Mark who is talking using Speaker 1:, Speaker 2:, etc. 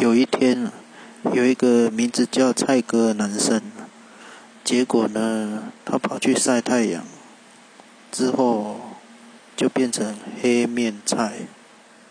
Speaker 1: 有一天有一个名字叫菜哥的男生结果呢他跑去晒太阳之后就变成黑面菜。